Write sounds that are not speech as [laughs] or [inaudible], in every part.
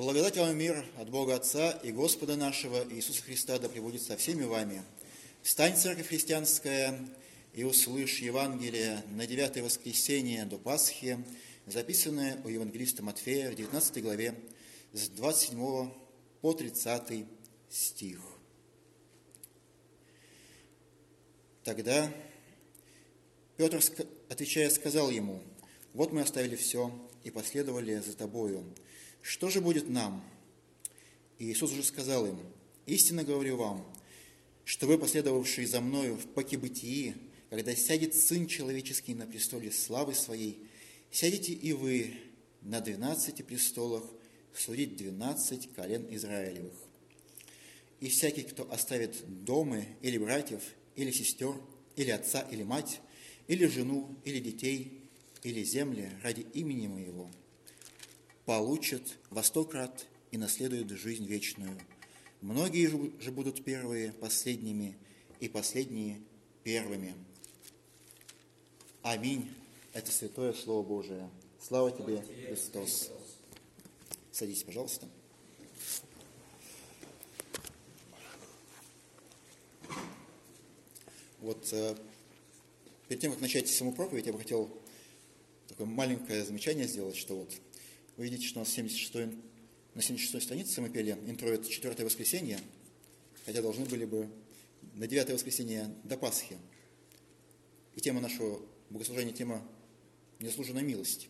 Благодать вам мир от Бога Отца и Господа нашего Иисуса Христа да пребудет со всеми вами. Встань, Церковь Христианская, и услышь Евангелие на девятое воскресенье до Пасхи, записанное у евангелиста Матфея в 19 главе с 27 по 30 стих. Тогда Петр, отвечая, сказал ему, «Вот мы оставили все и последовали за тобою. Что же будет нам?» И Иисус уже сказал им, «Истинно говорю вам, что вы, последовавшие за мною в покибытии, когда сядет Сын Человеческий на престоле славы Своей, сядете и вы на двенадцати престолах судить двенадцать колен Израилевых. И всякий, кто оставит дома или братьев, или сестер, или отца, или мать, или жену, или детей, или земли ради имени Моего, получит во сто крат и наследует жизнь вечную. Многие же будут первые последними, и последние первыми. Аминь. Это святое Слово Божие. Слава тебе, Христос. Садитесь, пожалуйста. Вот э, перед тем, как начать саму проповедь, я бы хотел такое маленькое замечание сделать, что вот вы видите, что у нас 76 на 76 странице мы пели интро это четвертое воскресенье, хотя должны были бы на девятое воскресенье до Пасхи. И тема нашего богослужения, тема «Незаслуженная милость».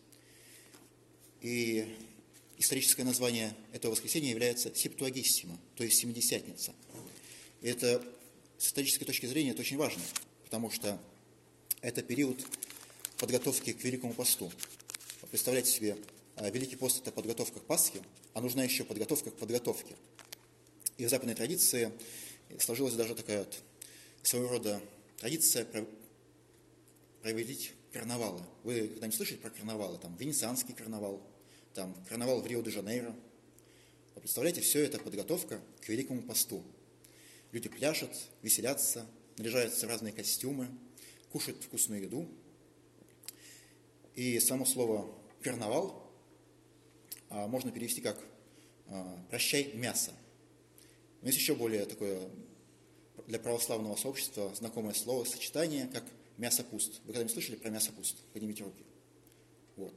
И историческое название этого воскресенья является Септуагиссима, то есть Семидесятница. И это с исторической точки зрения это очень важно, потому что это период подготовки к Великому посту. Представляете себе, Великий пост – это подготовка к Пасхе, а нужна еще подготовка к подготовке. И в западной традиции сложилась даже такая вот своего рода традиция проводить карнавалы. Вы когда-нибудь слышали про карнавалы? Там Венецианский карнавал, там карнавал в Рио-де-Жанейро. Вы представляете, все это подготовка к Великому посту. Люди пляшут, веселятся, наряжаются в разные костюмы, кушают вкусную еду. И само слово «карнавал» а, можно перевести как а, «прощай мясо». Но есть еще более такое для православного сообщества знакомое слово, сочетание, как мясопуст. Вы когда-нибудь слышали про мясопуст? Поднимите руки. Вот,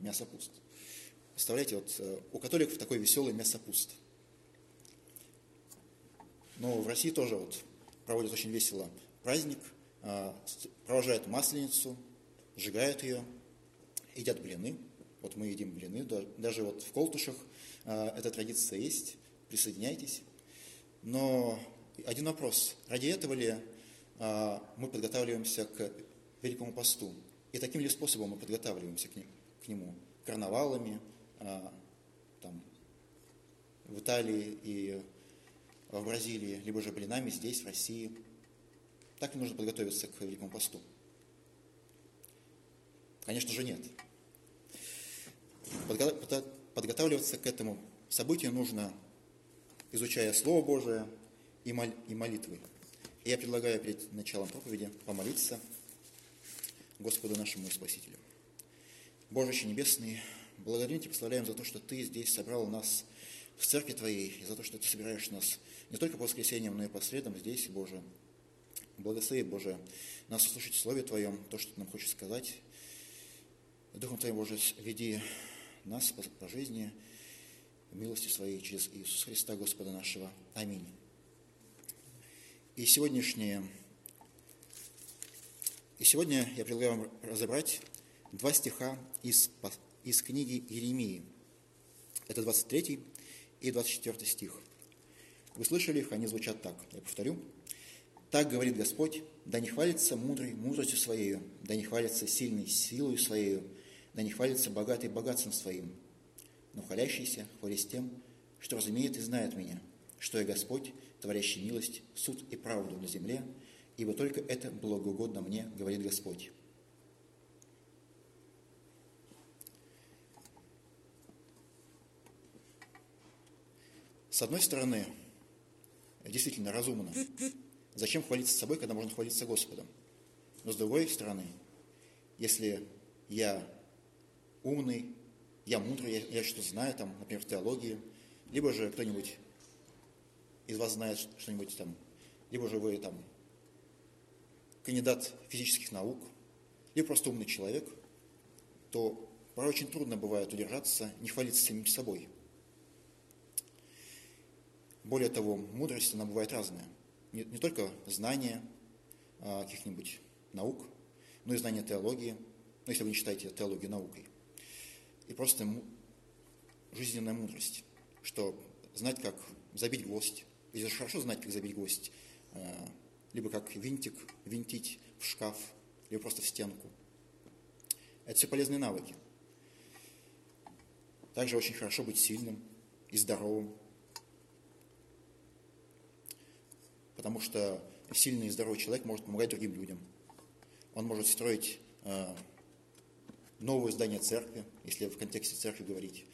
мясопуст. Представляете, вот э, у католиков такой веселый мясопуст. Но в России тоже вот проводят очень весело праздник, а, провожают масленицу, сжигают ее, едят блины. Вот мы едим блины, даже вот в Колтушах а, эта традиция есть, присоединяйтесь. Но один вопрос, ради этого ли а, мы подготавливаемся к Великому посту. И таким ли способом мы подготавливаемся к нему? Карнавалами, а, там, в Италии и в Бразилии, либо же блинами здесь, в России. Так ли нужно подготовиться к Великому посту? Конечно же, нет. Подготавливаться к этому событию нужно, изучая Слово Божие и молитвы. Я предлагаю перед началом проповеди помолиться Господу нашему и Спасителю. Боже Небесный, благодарим Тебя, прославляем за то, что Ты здесь собрал нас в церкви Твоей, и за то, что Ты собираешь нас не только по воскресеньям, но и по средам здесь, Боже. Благослови, Боже, нас услышать в Слове Твоем, то, что Ты нам хочешь сказать. Духом Твоим, Боже, веди нас по, жизни, милости Своей через Иисуса Христа, Господа нашего. Аминь. И сегодняшнее, и сегодня я предлагаю вам разобрать два стиха из, из книги Еремии. Это 23 и 24 стих. Вы слышали их, они звучат так. Я повторю. Так говорит Господь, да не хвалится мудрый мудростью своею, да не хвалится сильный силою своею, да не хвалится богатый богатством своим, но хвалящийся хвались тем, что разумеет и знает меня, что я Господь, творящий милость, суд и правду на земле, ибо только это благоугодно мне, говорит Господь. С одной стороны, действительно разумно. Зачем хвалиться собой, когда можно хвалиться Господом? Но с другой стороны, если я умный, я мудрый, я, я что-то знаю, там, например, в теологии, либо же кто-нибудь из вас знает что-нибудь там, либо же вы там кандидат физических наук, либо просто умный человек, то порой очень трудно бывает удержаться, не хвалиться самим собой. Более того, мудрость, она бывает разная. Не, не только знание а, каких-нибудь наук, но и знание теологии, ну, если вы не считаете теологию наукой. И просто жизненная мудрость, что знать, как забить гвоздь. Это хорошо знать, как забить гвоздь. А, либо как винтик винтить в шкаф, либо просто в стенку. Это все полезные навыки. Также очень хорошо быть сильным и здоровым. Потому что сильный и здоровый человек может помогать другим людям. Он может строить э, новое здание церкви, если в контексте церкви говорить.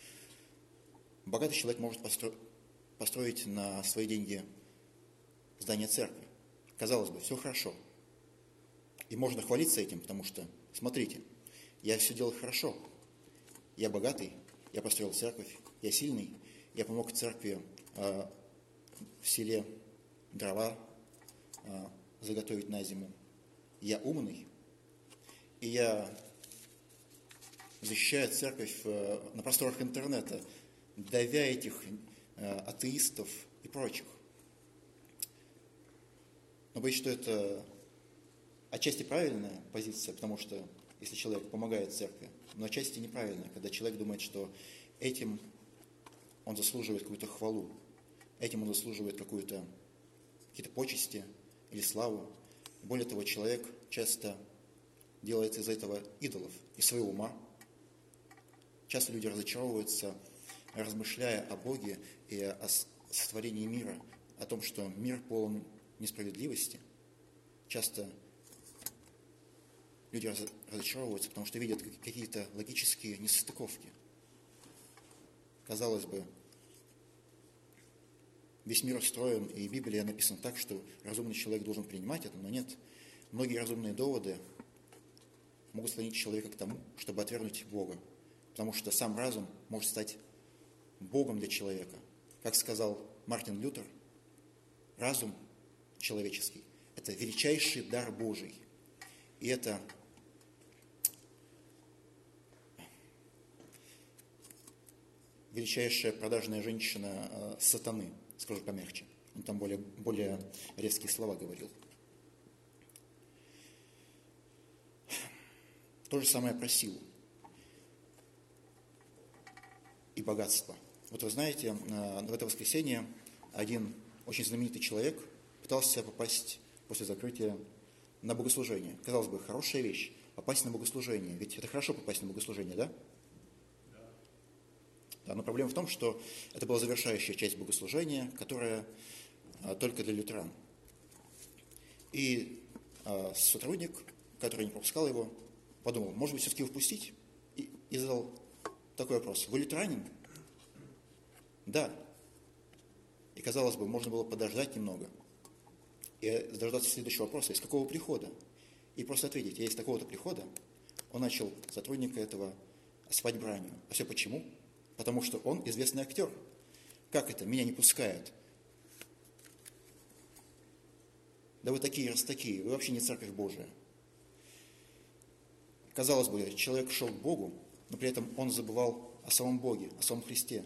Богатый человек может постро- построить на свои деньги здание церкви. Казалось бы, все хорошо. И можно хвалиться этим, потому что, смотрите, я все делаю хорошо. Я богатый, я построил церковь, я сильный, я помог церкви э, в селе дрова э, заготовить на зиму. Я умный, и я защищаю церковь э, на просторах интернета, давя этих э, атеистов и прочих. Но боюсь, что это отчасти правильная позиция, потому что если человек помогает церкви, но отчасти неправильная, когда человек думает, что этим он заслуживает какую-то хвалу, этим он заслуживает какую-то какие-то почести или славу. Более того, человек часто делает из этого идолов, из своего ума. Часто люди разочаровываются, размышляя о Боге и о сотворении мира, о том, что мир полон несправедливости, часто люди разочаровываются, потому что видят какие-то логические несостыковки. Казалось бы, весь мир устроен, и Библия написана так, что разумный человек должен принимать это, но нет. Многие разумные доводы могут склонить человека к тому, чтобы отвергнуть Бога, потому что сам разум может стать Богом для человека. Как сказал Мартин Лютер, разум человеческий. Это величайший дар Божий. И это величайшая продажная женщина э, сатаны, скажу помягче. Он там более, более резкие слова говорил. То же самое про силу и богатство. Вот вы знаете, э, в это воскресенье один очень знаменитый человек – пытался попасть после закрытия на богослужение. Казалось бы, хорошая вещь – попасть на богослужение. Ведь это хорошо попасть на богослужение, да? Да, но проблема в том, что это была завершающая часть богослужения, которая а, только для лютеран. И а, сотрудник, который не пропускал его, подумал, может быть, все-таки впустить? И, и задал такой вопрос. Вы лютеранин? Да. И, казалось бы, можно было подождать немного – и дождаться следующего вопроса, из какого прихода? И просто ответить, я из такого-то прихода, он начал сотрудника этого осыпать бранью. А все почему? Потому что он известный актер. Как это? Меня не пускают. Да вы такие, раз такие, вы вообще не церковь Божия. Казалось бы, человек шел к Богу, но при этом он забывал о самом Боге, о самом Христе,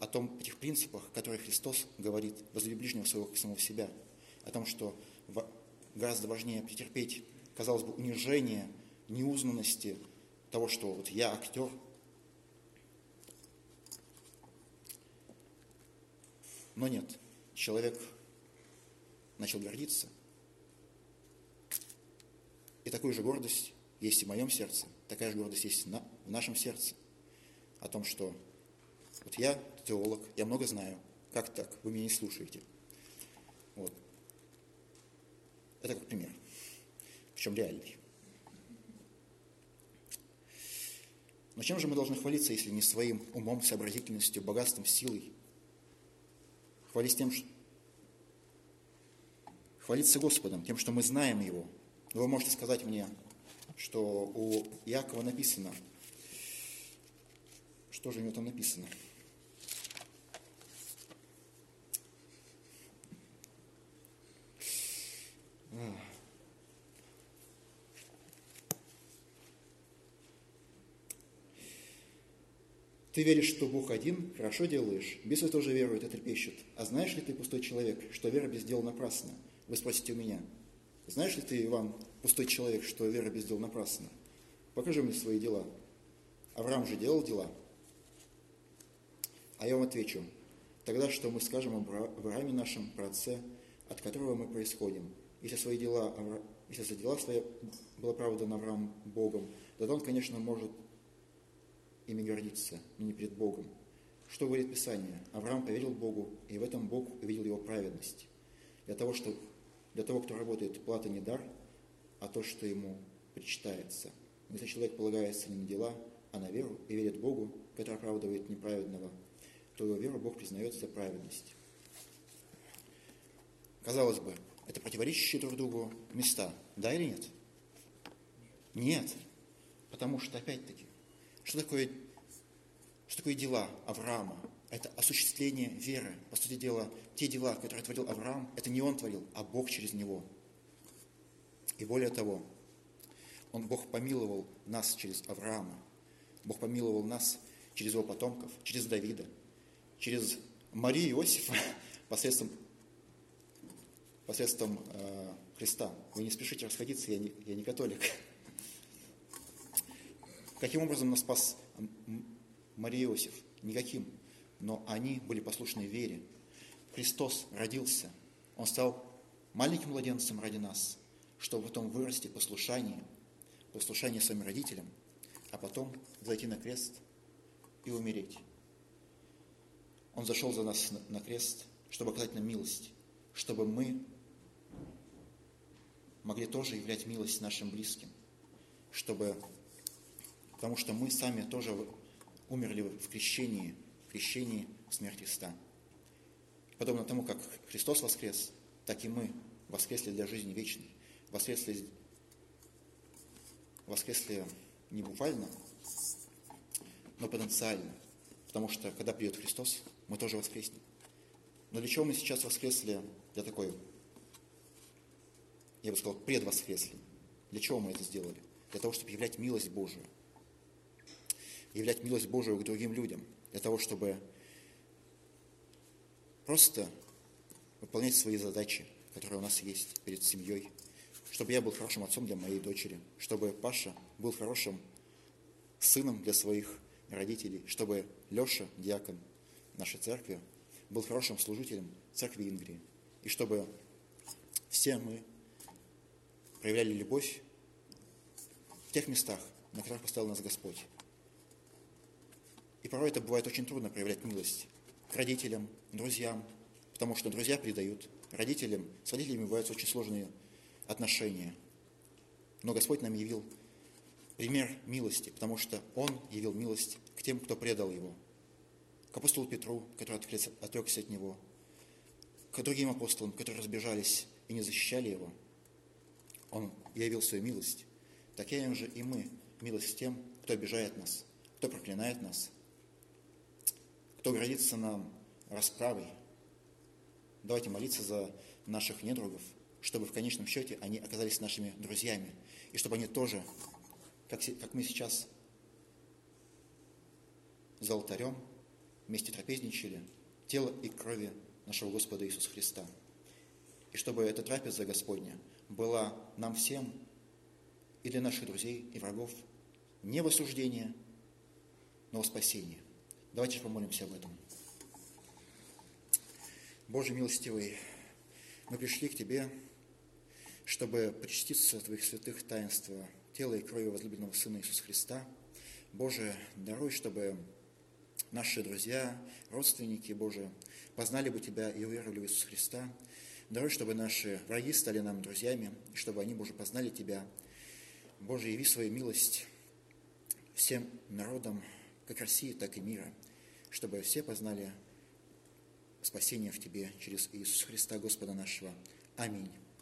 о том, этих принципах, которые Христос говорит, возлюби ближнего своего как самого себя – о том, что гораздо важнее претерпеть, казалось бы, унижение, неузнанности того, что вот я актер. Но нет, человек начал гордиться. И такую же гордость есть и в моем сердце, такая же гордость есть на, в нашем сердце. О том, что вот я теолог, я много знаю, как так, вы меня не слушаете. Вот. Это как пример, причем реальный. Но чем же мы должны хвалиться, если не своим умом, сообразительностью, богатством, силой? Хвалиться тем, что... Хвалиться Господом, тем, что мы знаем Его. Вы можете сказать мне, что у Иакова написано, что же у него там написано. Ты веришь, что Бог один, хорошо делаешь. Бесы тоже веруют и трепещут. А знаешь ли ты, пустой человек, что вера без дел напрасна? Вы спросите у меня. Знаешь ли ты, Иван, пустой человек, что вера без дел напрасна? Покажи мне свои дела. Авраам же делал дела. А я вам отвечу. Тогда что мы скажем об Аврааме нашем, праотце, от которого мы происходим? Если свои дела, если за дела свои было оправдан Авраам Богом, то он, конечно, может ими гордиться, но не перед Богом. Что говорит Писание? Авраам поверил Богу, и в этом Бог увидел его праведность. Для того, что, для того, кто работает, плата не дар, а то, что ему причитается. Если человек полагается не на дела, а на веру и верит Богу, который оправдывает неправедного, то его веру Бог признает за праведность. Казалось бы, это противоречащие друг другу места, да или нет? Нет. Потому что, опять-таки, что такое, что такое дела Авраама? Это осуществление веры. По сути дела, те дела, которые творил Авраам, это не он творил, а Бог через него. И более того, он, Бог помиловал нас через Авраама. Бог помиловал нас через его потомков, через Давида, через Марию Иосифа [laughs] посредством, посредством э, Христа. Вы не спешите расходиться, я не, я не католик. Каким образом нас спас Мария Иосиф? Никаким. Но они были послушны вере. Христос родился. Он стал маленьким младенцем ради нас, чтобы потом вырасти послушание, послушание своим родителям, а потом зайти на крест и умереть. Он зашел за нас на крест, чтобы оказать нам милость, чтобы мы могли тоже являть милость нашим близким, чтобы потому что мы сами тоже умерли в крещении, в крещении в Христа. Подобно тому, как Христос воскрес, так и мы воскресли для жизни вечной. Воскресли, воскресли не буквально, но потенциально. Потому что, когда придет Христос, мы тоже воскреснем. Но для чего мы сейчас воскресли для такой, я бы сказал, предвоскресли? Для чего мы это сделали? Для того, чтобы являть милость Божию являть милость Божию к другим людям, для того, чтобы просто выполнять свои задачи, которые у нас есть перед семьей, чтобы я был хорошим отцом для моей дочери, чтобы Паша был хорошим сыном для своих родителей, чтобы Леша, диакон нашей церкви, был хорошим служителем церкви Ингрии, и чтобы все мы проявляли любовь в тех местах, на которых поставил нас Господь. И порой это бывает очень трудно проявлять милость к родителям, друзьям, потому что друзья предают. Родителям, с родителями бывают очень сложные отношения. Но Господь нам явил пример милости, потому что Он явил милость к тем, кто предал Его. К апостолу Петру, который отрекся от Него, к другим апостолам, которые разбежались и не защищали Его. Он явил свою милость. Такая же и мы, милость тем, кто обижает нас, кто проклинает нас, кто грозится нам расправой. Давайте молиться за наших недругов, чтобы в конечном счете они оказались нашими друзьями, и чтобы они тоже, как, как мы сейчас за алтарем вместе трапезничали, тело и крови нашего Господа Иисуса Христа. И чтобы эта трапеза Господня была нам всем и для наших друзей и врагов не в осуждение, но в спасение. Давайте помолимся об этом. Боже милостивый, мы пришли к Тебе, чтобы причаститься Твоих святых таинства, тела и крови возлюбленного Сына Иисуса Христа. Боже, даруй, чтобы наши друзья, родственники, Боже, познали бы Тебя и уверовали в Иисуса Христа. Даруй, чтобы наши враги стали нам друзьями, и чтобы они, Боже, познали Тебя. Боже, яви свою милость всем народам, как России, так и мира, чтобы все познали спасение в Тебе через Иисуса Христа, Господа нашего. Аминь.